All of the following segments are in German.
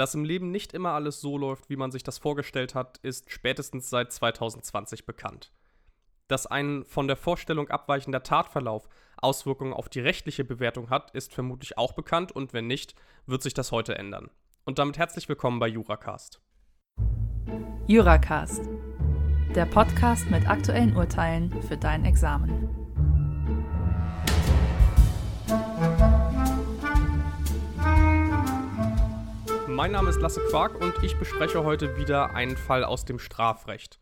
Dass im Leben nicht immer alles so läuft, wie man sich das vorgestellt hat, ist spätestens seit 2020 bekannt. Dass ein von der Vorstellung abweichender Tatverlauf Auswirkungen auf die rechtliche Bewertung hat, ist vermutlich auch bekannt und wenn nicht, wird sich das heute ändern. Und damit herzlich willkommen bei Juracast. Juracast, der Podcast mit aktuellen Urteilen für dein Examen. Mein Name ist Lasse Quark und ich bespreche heute wieder einen Fall aus dem Strafrecht.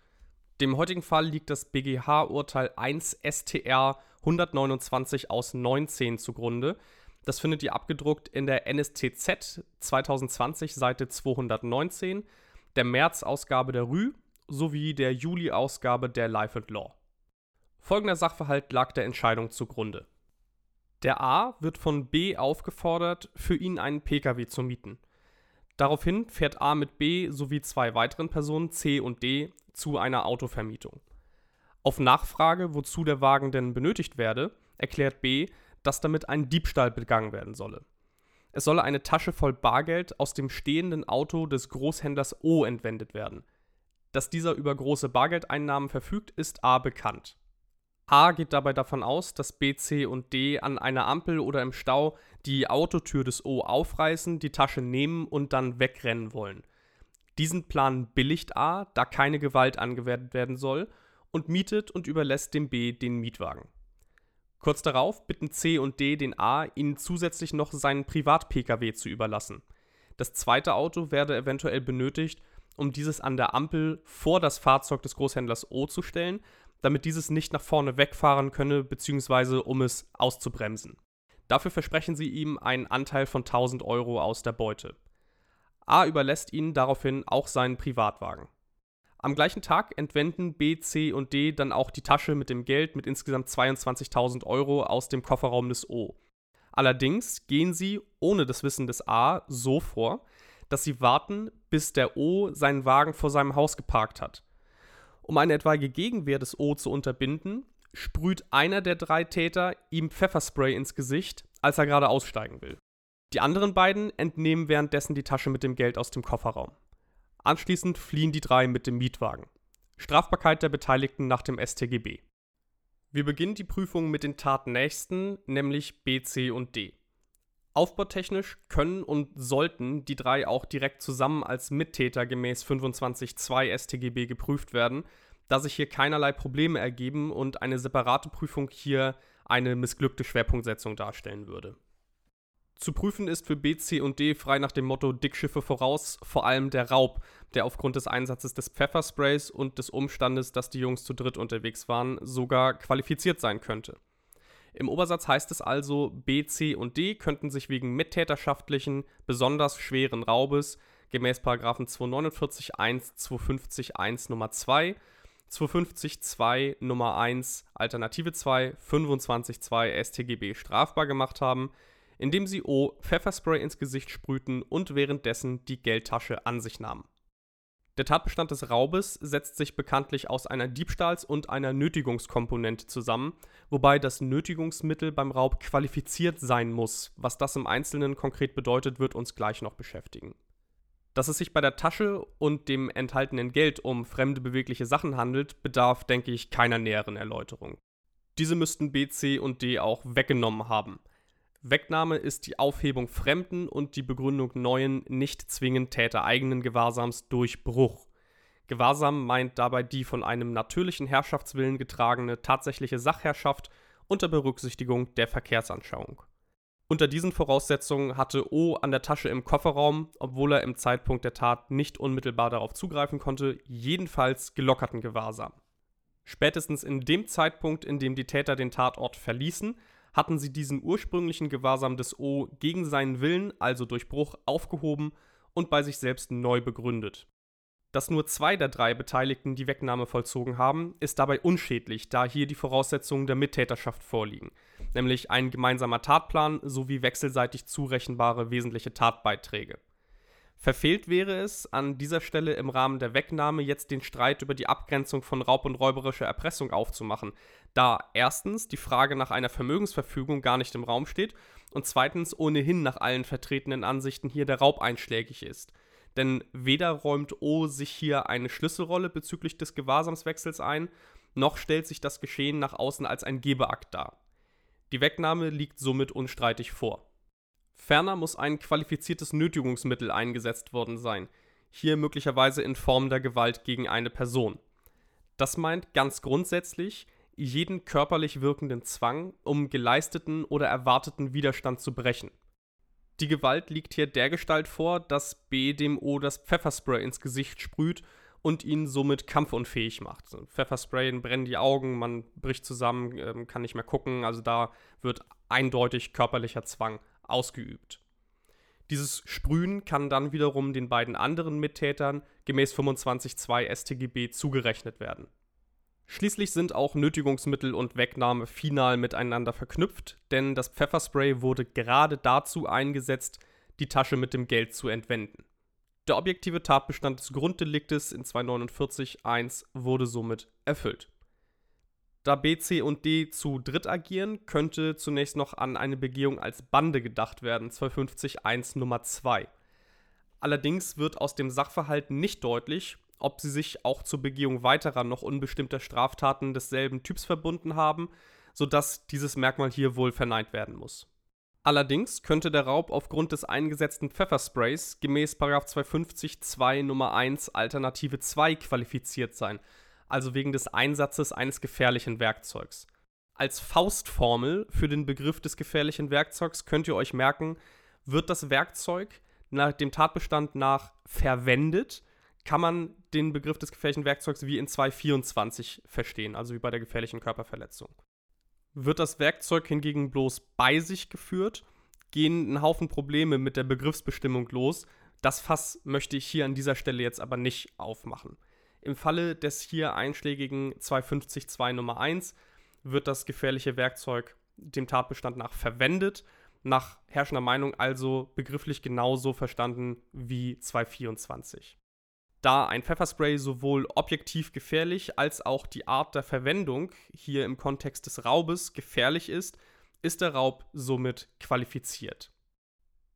Dem heutigen Fall liegt das BGH-Urteil 1 STR 129 aus 19 zugrunde. Das findet ihr abgedruckt in der NSTZ 2020 Seite 219, der März-Ausgabe der Rü sowie der Juli-Ausgabe der Life and Law. Folgender Sachverhalt lag der Entscheidung zugrunde. Der A wird von B aufgefordert, für ihn einen Pkw zu mieten. Daraufhin fährt A mit B sowie zwei weiteren Personen C und D zu einer Autovermietung. Auf Nachfrage, wozu der Wagen denn benötigt werde, erklärt B, dass damit ein Diebstahl begangen werden solle. Es solle eine Tasche voll Bargeld aus dem stehenden Auto des Großhändlers O entwendet werden. Dass dieser über große Bargeldeinnahmen verfügt, ist A bekannt. A geht dabei davon aus, dass B, C und D an einer Ampel oder im Stau die Autotür des O aufreißen, die Tasche nehmen und dann wegrennen wollen. Diesen Plan billigt A, da keine Gewalt angewendet werden soll, und mietet und überlässt dem B den Mietwagen. Kurz darauf bitten C und D den A, ihnen zusätzlich noch seinen Privat-Pkw zu überlassen. Das zweite Auto werde eventuell benötigt, um dieses an der Ampel vor das Fahrzeug des Großhändlers O zu stellen, damit dieses nicht nach vorne wegfahren könne, beziehungsweise um es auszubremsen. Dafür versprechen sie ihm einen Anteil von 1000 Euro aus der Beute. A überlässt ihnen daraufhin auch seinen Privatwagen. Am gleichen Tag entwenden B, C und D dann auch die Tasche mit dem Geld mit insgesamt 22.000 Euro aus dem Kofferraum des O. Allerdings gehen sie, ohne das Wissen des A, so vor, dass sie warten, bis der O seinen Wagen vor seinem Haus geparkt hat. Um eine etwaige Gegenwehr des O zu unterbinden, sprüht einer der drei Täter ihm Pfefferspray ins Gesicht, als er gerade aussteigen will. Die anderen beiden entnehmen währenddessen die Tasche mit dem Geld aus dem Kofferraum. Anschließend fliehen die drei mit dem Mietwagen. Strafbarkeit der Beteiligten nach dem StGB. Wir beginnen die Prüfung mit den Tatnächsten, nämlich B, C und D. Aufbautechnisch können und sollten die drei auch direkt zusammen als Mittäter gemäß 25.2 StGB geprüft werden, da sich hier keinerlei Probleme ergeben und eine separate Prüfung hier eine missglückte Schwerpunktsetzung darstellen würde. Zu prüfen ist für B, C und D frei nach dem Motto Dickschiffe voraus vor allem der Raub, der aufgrund des Einsatzes des Pfeffersprays und des Umstandes, dass die Jungs zu dritt unterwegs waren, sogar qualifiziert sein könnte. Im Obersatz heißt es also, B, C und D könnten sich wegen mittäterschaftlichen, besonders schweren Raubes gemäß 249 1, 250 1 Nummer 2, 250 2 Nummer 1 Alternative 2, 25 2 StGB strafbar gemacht haben, indem sie O Pfefferspray ins Gesicht sprühten und währenddessen die Geldtasche an sich nahmen. Der Tatbestand des Raubes setzt sich bekanntlich aus einer Diebstahls- und einer Nötigungskomponente zusammen, wobei das Nötigungsmittel beim Raub qualifiziert sein muss. Was das im Einzelnen konkret bedeutet, wird uns gleich noch beschäftigen. Dass es sich bei der Tasche und dem enthaltenen Geld um fremde bewegliche Sachen handelt, bedarf, denke ich, keiner näheren Erläuterung. Diese müssten B, C und D auch weggenommen haben. Wegnahme ist die Aufhebung fremden und die Begründung neuen, nicht zwingend tätereigenen Gewahrsams durch Bruch. Gewahrsam meint dabei die von einem natürlichen Herrschaftswillen getragene tatsächliche Sachherrschaft unter Berücksichtigung der Verkehrsanschauung. Unter diesen Voraussetzungen hatte O an der Tasche im Kofferraum, obwohl er im Zeitpunkt der Tat nicht unmittelbar darauf zugreifen konnte, jedenfalls gelockerten Gewahrsam. Spätestens in dem Zeitpunkt, in dem die Täter den Tatort verließen, hatten sie diesen ursprünglichen Gewahrsam des O gegen seinen Willen, also durch Bruch, aufgehoben und bei sich selbst neu begründet. Dass nur zwei der drei Beteiligten die Wegnahme vollzogen haben, ist dabei unschädlich, da hier die Voraussetzungen der Mittäterschaft vorliegen, nämlich ein gemeinsamer Tatplan sowie wechselseitig zurechenbare wesentliche Tatbeiträge. Verfehlt wäre es, an dieser Stelle im Rahmen der Wegnahme jetzt den Streit über die Abgrenzung von Raub und räuberischer Erpressung aufzumachen, da erstens die Frage nach einer Vermögensverfügung gar nicht im Raum steht und zweitens ohnehin nach allen vertretenen Ansichten hier der Raub einschlägig ist. denn weder räumt O sich hier eine Schlüsselrolle bezüglich des Gewahrsamswechsels ein, noch stellt sich das Geschehen nach außen als ein Gebeakt dar. Die Wegnahme liegt somit unstreitig vor. Ferner muss ein qualifiziertes Nötigungsmittel eingesetzt worden sein, hier möglicherweise in Form der Gewalt gegen eine Person. Das meint ganz grundsätzlich jeden körperlich wirkenden Zwang, um geleisteten oder erwarteten Widerstand zu brechen. Die Gewalt liegt hier dergestalt vor, dass B dem O das Pfefferspray ins Gesicht sprüht und ihn somit kampfunfähig macht. Pfefferspray brennen die Augen, man bricht zusammen, ähm, kann nicht mehr gucken, also da wird eindeutig körperlicher Zwang ausgeübt. Dieses Sprühen kann dann wiederum den beiden anderen Mittätern gemäß 25.2 StGB zugerechnet werden. Schließlich sind auch Nötigungsmittel und Wegnahme final miteinander verknüpft, denn das Pfefferspray wurde gerade dazu eingesetzt, die Tasche mit dem Geld zu entwenden. Der objektive Tatbestand des Grunddeliktes in 249.1 wurde somit erfüllt. Da B, C und D zu dritt agieren, könnte zunächst noch an eine Begehung als Bande gedacht werden, 250.1 Nummer 2. Allerdings wird aus dem Sachverhalt nicht deutlich, ob sie sich auch zur Begehung weiterer noch unbestimmter Straftaten desselben Typs verbunden haben, sodass dieses Merkmal hier wohl verneint werden muss. Allerdings könnte der Raub aufgrund des eingesetzten Pfeffersprays gemäß 250 2 Nummer 1 Alternative 2 qualifiziert sein, also wegen des Einsatzes eines gefährlichen Werkzeugs. Als Faustformel für den Begriff des gefährlichen Werkzeugs könnt ihr euch merken, wird das Werkzeug nach dem Tatbestand nach verwendet, kann man den Begriff des gefährlichen Werkzeugs wie in 224 verstehen, also wie bei der gefährlichen Körperverletzung. Wird das Werkzeug hingegen bloß bei sich geführt, gehen ein Haufen Probleme mit der Begriffsbestimmung los. Das Fass möchte ich hier an dieser Stelle jetzt aber nicht aufmachen. Im Falle des hier einschlägigen 250.2 Nummer 1 wird das gefährliche Werkzeug dem Tatbestand nach verwendet, nach herrschender Meinung also begrifflich genauso verstanden wie 224. Da ein Pfefferspray sowohl objektiv gefährlich als auch die Art der Verwendung hier im Kontext des Raubes gefährlich ist, ist der Raub somit qualifiziert.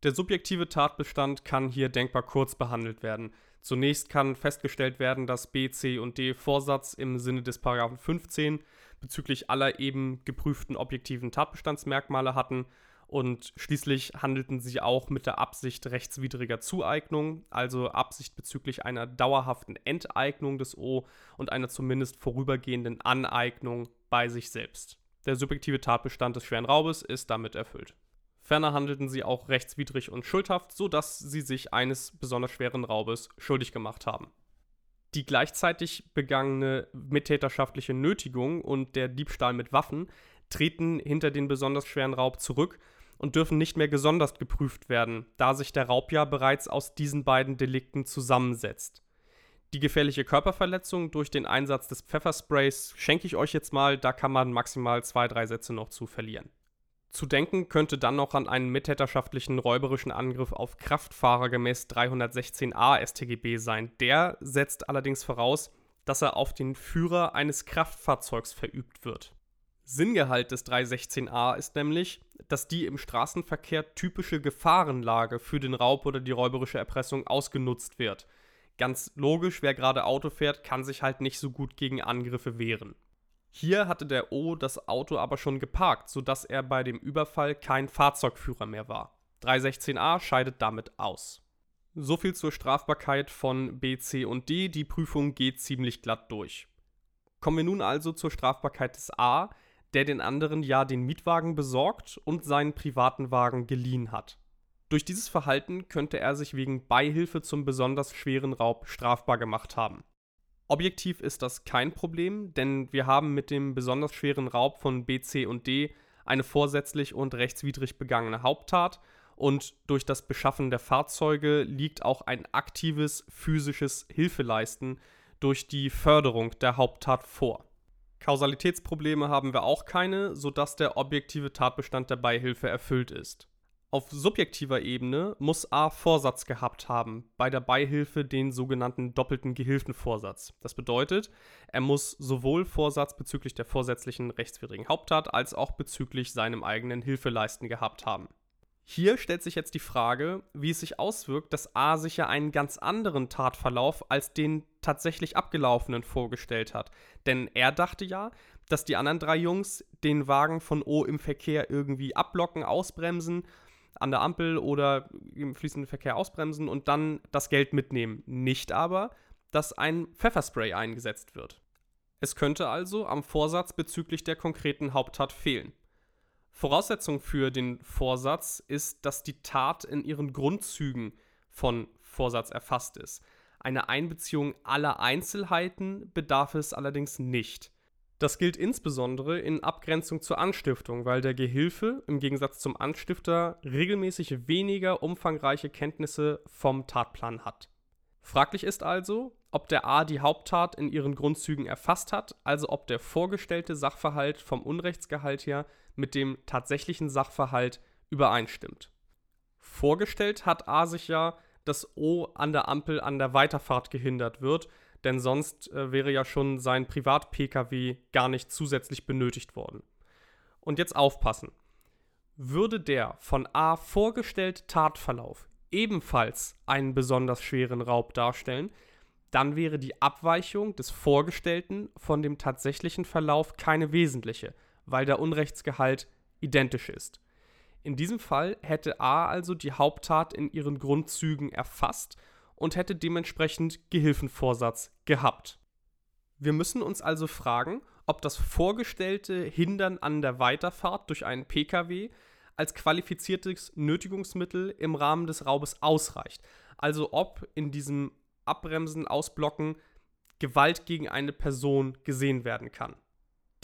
Der subjektive Tatbestand kann hier denkbar kurz behandelt werden. Zunächst kann festgestellt werden, dass B, C und D Vorsatz im Sinne des Paragraphen 15 bezüglich aller eben geprüften objektiven Tatbestandsmerkmale hatten und schließlich handelten sie auch mit der Absicht rechtswidriger Zueignung, also Absicht bezüglich einer dauerhaften Enteignung des O und einer zumindest vorübergehenden Aneignung bei sich selbst. Der subjektive Tatbestand des schweren Raubes ist damit erfüllt. Ferner handelten sie auch rechtswidrig und schuldhaft, sodass sie sich eines besonders schweren Raubes schuldig gemacht haben. Die gleichzeitig begangene mittäterschaftliche Nötigung und der Diebstahl mit Waffen treten hinter den besonders schweren Raub zurück und dürfen nicht mehr gesondert geprüft werden, da sich der Raub ja bereits aus diesen beiden Delikten zusammensetzt. Die gefährliche Körperverletzung durch den Einsatz des Pfeffersprays schenke ich euch jetzt mal, da kann man maximal zwei, drei Sätze noch zu verlieren. Zu denken könnte dann noch an einen mittäterschaftlichen räuberischen Angriff auf Kraftfahrer gemäß 316a StGB sein. Der setzt allerdings voraus, dass er auf den Führer eines Kraftfahrzeugs verübt wird. Sinngehalt des 316a ist nämlich, dass die im Straßenverkehr typische Gefahrenlage für den Raub oder die räuberische Erpressung ausgenutzt wird. Ganz logisch, wer gerade Auto fährt, kann sich halt nicht so gut gegen Angriffe wehren. Hier hatte der O das Auto aber schon geparkt, sodass er bei dem Überfall kein Fahrzeugführer mehr war. 316a scheidet damit aus. So viel zur Strafbarkeit von B, C und D. Die Prüfung geht ziemlich glatt durch. Kommen wir nun also zur Strafbarkeit des A der den anderen ja den Mietwagen besorgt und seinen privaten Wagen geliehen hat. Durch dieses Verhalten könnte er sich wegen Beihilfe zum besonders schweren Raub strafbar gemacht haben. Objektiv ist das kein Problem, denn wir haben mit dem besonders schweren Raub von B, C und D eine vorsätzlich und rechtswidrig begangene Haupttat und durch das Beschaffen der Fahrzeuge liegt auch ein aktives physisches Hilfeleisten durch die Förderung der Haupttat vor. Kausalitätsprobleme haben wir auch keine, sodass der objektive Tatbestand der Beihilfe erfüllt ist. Auf subjektiver Ebene muss A Vorsatz gehabt haben, bei der Beihilfe den sogenannten doppelten Gehilfenvorsatz. Das bedeutet, er muss sowohl Vorsatz bezüglich der vorsätzlichen rechtswidrigen Haupttat als auch bezüglich seinem eigenen Hilfeleisten gehabt haben. Hier stellt sich jetzt die Frage, wie es sich auswirkt, dass A sich ja einen ganz anderen Tatverlauf als den tatsächlich abgelaufenen vorgestellt hat. Denn er dachte ja, dass die anderen drei Jungs den Wagen von O im Verkehr irgendwie abblocken, ausbremsen, an der Ampel oder im fließenden Verkehr ausbremsen und dann das Geld mitnehmen. Nicht aber, dass ein Pfefferspray eingesetzt wird. Es könnte also am Vorsatz bezüglich der konkreten Haupttat fehlen. Voraussetzung für den Vorsatz ist, dass die Tat in ihren Grundzügen von Vorsatz erfasst ist. Eine Einbeziehung aller Einzelheiten bedarf es allerdings nicht. Das gilt insbesondere in Abgrenzung zur Anstiftung, weil der Gehilfe im Gegensatz zum Anstifter regelmäßig weniger umfangreiche Kenntnisse vom Tatplan hat. Fraglich ist also, ob der A die Haupttat in ihren Grundzügen erfasst hat, also ob der vorgestellte Sachverhalt vom Unrechtsgehalt her mit dem tatsächlichen Sachverhalt übereinstimmt. Vorgestellt hat A sich ja, dass O an der Ampel an der Weiterfahrt gehindert wird, denn sonst äh, wäre ja schon sein Privat-Pkw gar nicht zusätzlich benötigt worden. Und jetzt aufpassen. Würde der von A vorgestellte Tatverlauf ebenfalls einen besonders schweren Raub darstellen, dann wäre die Abweichung des Vorgestellten von dem tatsächlichen Verlauf keine wesentliche, weil der Unrechtsgehalt identisch ist. In diesem Fall hätte A also die Haupttat in ihren Grundzügen erfasst und hätte dementsprechend Gehilfenvorsatz gehabt. Wir müssen uns also fragen, ob das vorgestellte Hindern an der Weiterfahrt durch einen Pkw als qualifiziertes Nötigungsmittel im Rahmen des Raubes ausreicht. Also ob in diesem Abbremsen, Ausblocken Gewalt gegen eine Person gesehen werden kann.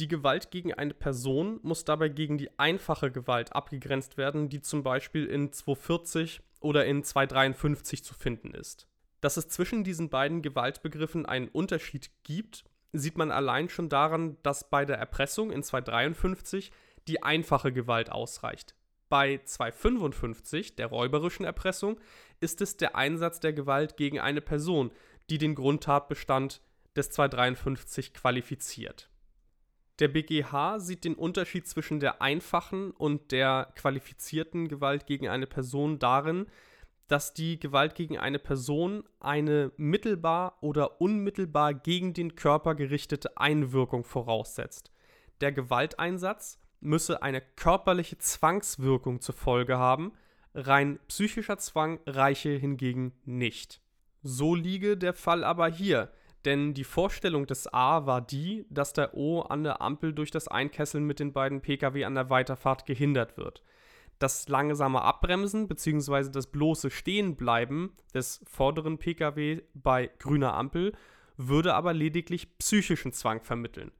Die Gewalt gegen eine Person muss dabei gegen die einfache Gewalt abgegrenzt werden, die zum Beispiel in 240 oder in 253 zu finden ist. Dass es zwischen diesen beiden Gewaltbegriffen einen Unterschied gibt, sieht man allein schon daran, dass bei der Erpressung in 253 die einfache Gewalt ausreicht. Bei 255, der räuberischen Erpressung, ist es der Einsatz der Gewalt gegen eine Person, die den Grundtatbestand des 253 qualifiziert. Der BGH sieht den Unterschied zwischen der einfachen und der qualifizierten Gewalt gegen eine Person darin, dass die Gewalt gegen eine Person eine mittelbar oder unmittelbar gegen den Körper gerichtete Einwirkung voraussetzt. Der Gewalteinsatz müsse eine körperliche Zwangswirkung zur Folge haben, rein psychischer Zwang reiche hingegen nicht. So liege der Fall aber hier, denn die Vorstellung des A war die, dass der O an der Ampel durch das Einkesseln mit den beiden Pkw an der Weiterfahrt gehindert wird. Das langsame Abbremsen bzw. das bloße Stehenbleiben des vorderen Pkw bei grüner Ampel würde aber lediglich psychischen Zwang vermitteln.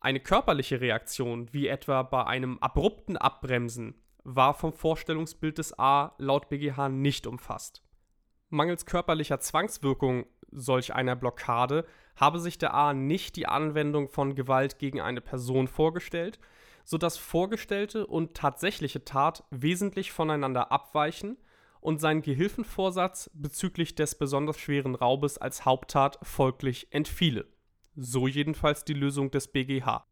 Eine körperliche Reaktion, wie etwa bei einem abrupten Abbremsen, war vom Vorstellungsbild des A laut BGH nicht umfasst. Mangels körperlicher Zwangswirkung solch einer Blockade habe sich der A nicht die Anwendung von Gewalt gegen eine Person vorgestellt, sodass vorgestellte und tatsächliche Tat wesentlich voneinander abweichen und sein Gehilfenvorsatz bezüglich des besonders schweren Raubes als Haupttat folglich entfiele. So jedenfalls die Lösung des BGH.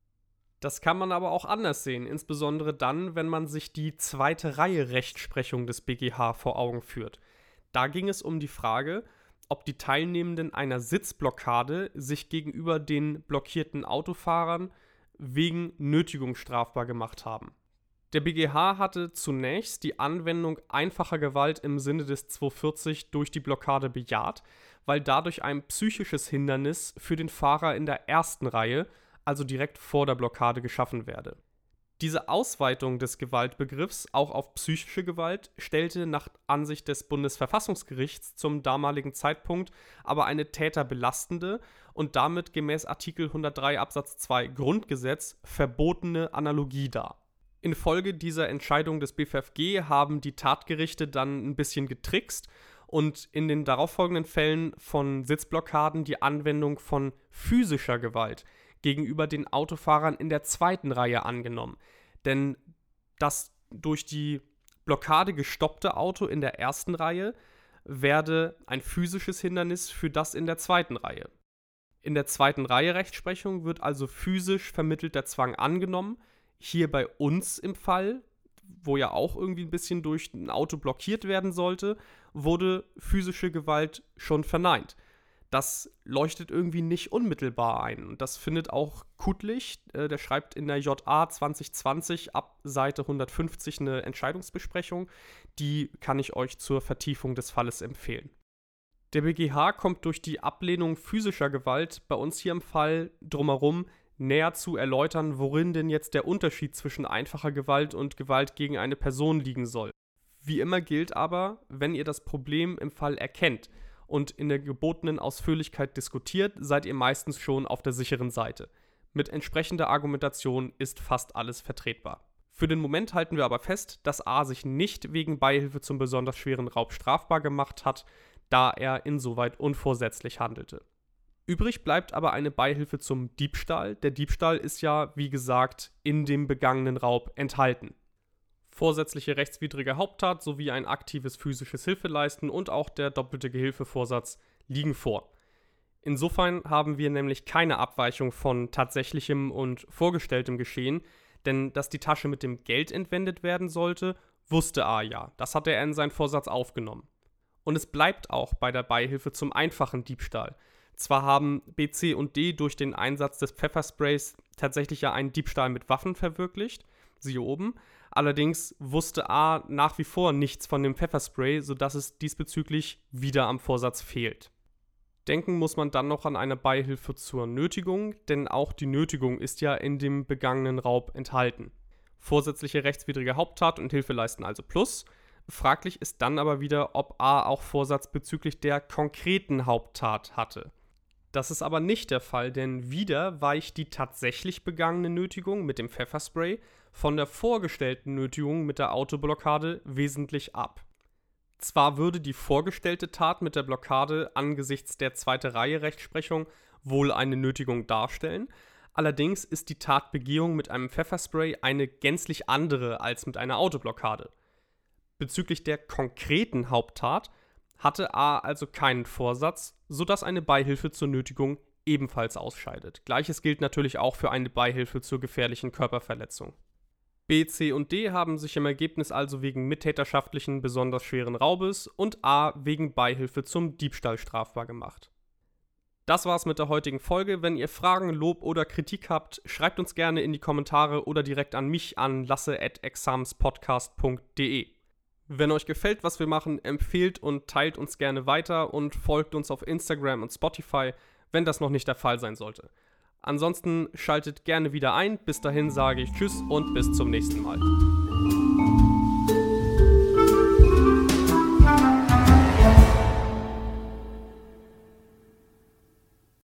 Das kann man aber auch anders sehen, insbesondere dann, wenn man sich die zweite Reihe Rechtsprechung des BGH vor Augen führt. Da ging es um die Frage, ob die Teilnehmenden einer Sitzblockade sich gegenüber den blockierten Autofahrern wegen Nötigung strafbar gemacht haben. Der BGH hatte zunächst die Anwendung einfacher Gewalt im Sinne des 240 durch die Blockade bejaht, weil dadurch ein psychisches Hindernis für den Fahrer in der ersten Reihe, also direkt vor der Blockade, geschaffen werde. Diese Ausweitung des Gewaltbegriffs auch auf psychische Gewalt stellte nach Ansicht des Bundesverfassungsgerichts zum damaligen Zeitpunkt aber eine täterbelastende und damit gemäß Artikel 103 Absatz 2 Grundgesetz verbotene Analogie dar. Infolge dieser Entscheidung des BFFG haben die Tatgerichte dann ein bisschen getrickst und in den darauffolgenden Fällen von Sitzblockaden die Anwendung von physischer Gewalt gegenüber den Autofahrern in der zweiten Reihe angenommen. Denn das durch die Blockade gestoppte Auto in der ersten Reihe werde ein physisches Hindernis für das in der zweiten Reihe. In der zweiten Reihe Rechtsprechung wird also physisch vermittelter Zwang angenommen. Hier bei uns im Fall wo ja auch irgendwie ein bisschen durch ein Auto blockiert werden sollte, wurde physische Gewalt schon verneint. Das leuchtet irgendwie nicht unmittelbar ein. Und das findet auch Kutlich, äh, der schreibt in der JA 2020 ab Seite 150 eine Entscheidungsbesprechung. Die kann ich euch zur Vertiefung des Falles empfehlen. Der BGH kommt durch die Ablehnung physischer Gewalt bei uns hier im Fall drumherum näher zu erläutern, worin denn jetzt der Unterschied zwischen einfacher Gewalt und Gewalt gegen eine Person liegen soll. Wie immer gilt aber, wenn ihr das Problem im Fall erkennt und in der gebotenen Ausführlichkeit diskutiert, seid ihr meistens schon auf der sicheren Seite. Mit entsprechender Argumentation ist fast alles vertretbar. Für den Moment halten wir aber fest, dass A sich nicht wegen Beihilfe zum besonders schweren Raub strafbar gemacht hat, da er insoweit unvorsätzlich handelte. Übrig bleibt aber eine Beihilfe zum Diebstahl. Der Diebstahl ist ja, wie gesagt, in dem begangenen Raub enthalten. Vorsätzliche rechtswidrige Haupttat sowie ein aktives physisches Hilfeleisten und auch der doppelte Gehilfevorsatz liegen vor. Insofern haben wir nämlich keine Abweichung von tatsächlichem und vorgestelltem Geschehen, denn dass die Tasche mit dem Geld entwendet werden sollte, wusste A ja. Das hat er in seinen Vorsatz aufgenommen. Und es bleibt auch bei der Beihilfe zum einfachen Diebstahl. Zwar haben B, C und D durch den Einsatz des Pfeffersprays tatsächlich ja einen Diebstahl mit Waffen verwirklicht, siehe oben, allerdings wusste A nach wie vor nichts von dem Pfefferspray, sodass es diesbezüglich wieder am Vorsatz fehlt. Denken muss man dann noch an eine Beihilfe zur Nötigung, denn auch die Nötigung ist ja in dem begangenen Raub enthalten. Vorsätzliche rechtswidrige Haupttat und Hilfeleisten also plus, Fraglich ist dann aber wieder, ob A auch Vorsatz bezüglich der konkreten Haupttat hatte. Das ist aber nicht der Fall, denn wieder weicht die tatsächlich begangene Nötigung mit dem Pfefferspray von der vorgestellten Nötigung mit der Autoblockade wesentlich ab. Zwar würde die vorgestellte Tat mit der Blockade angesichts der zweite Reihe Rechtsprechung wohl eine Nötigung darstellen, allerdings ist die Tatbegehung mit einem Pfefferspray eine gänzlich andere als mit einer Autoblockade. Bezüglich der konkreten Haupttat hatte A also keinen Vorsatz, sodass eine Beihilfe zur Nötigung ebenfalls ausscheidet. Gleiches gilt natürlich auch für eine Beihilfe zur gefährlichen Körperverletzung. B, C und D haben sich im Ergebnis also wegen mittäterschaftlichen besonders schweren Raubes und A wegen Beihilfe zum Diebstahl strafbar gemacht. Das war's mit der heutigen Folge. Wenn ihr Fragen, Lob oder Kritik habt, schreibt uns gerne in die Kommentare oder direkt an mich an lasse@examspodcast.de. Wenn euch gefällt, was wir machen, empfehlt und teilt uns gerne weiter und folgt uns auf Instagram und Spotify, wenn das noch nicht der Fall sein sollte. Ansonsten schaltet gerne wieder ein. Bis dahin sage ich Tschüss und bis zum nächsten Mal.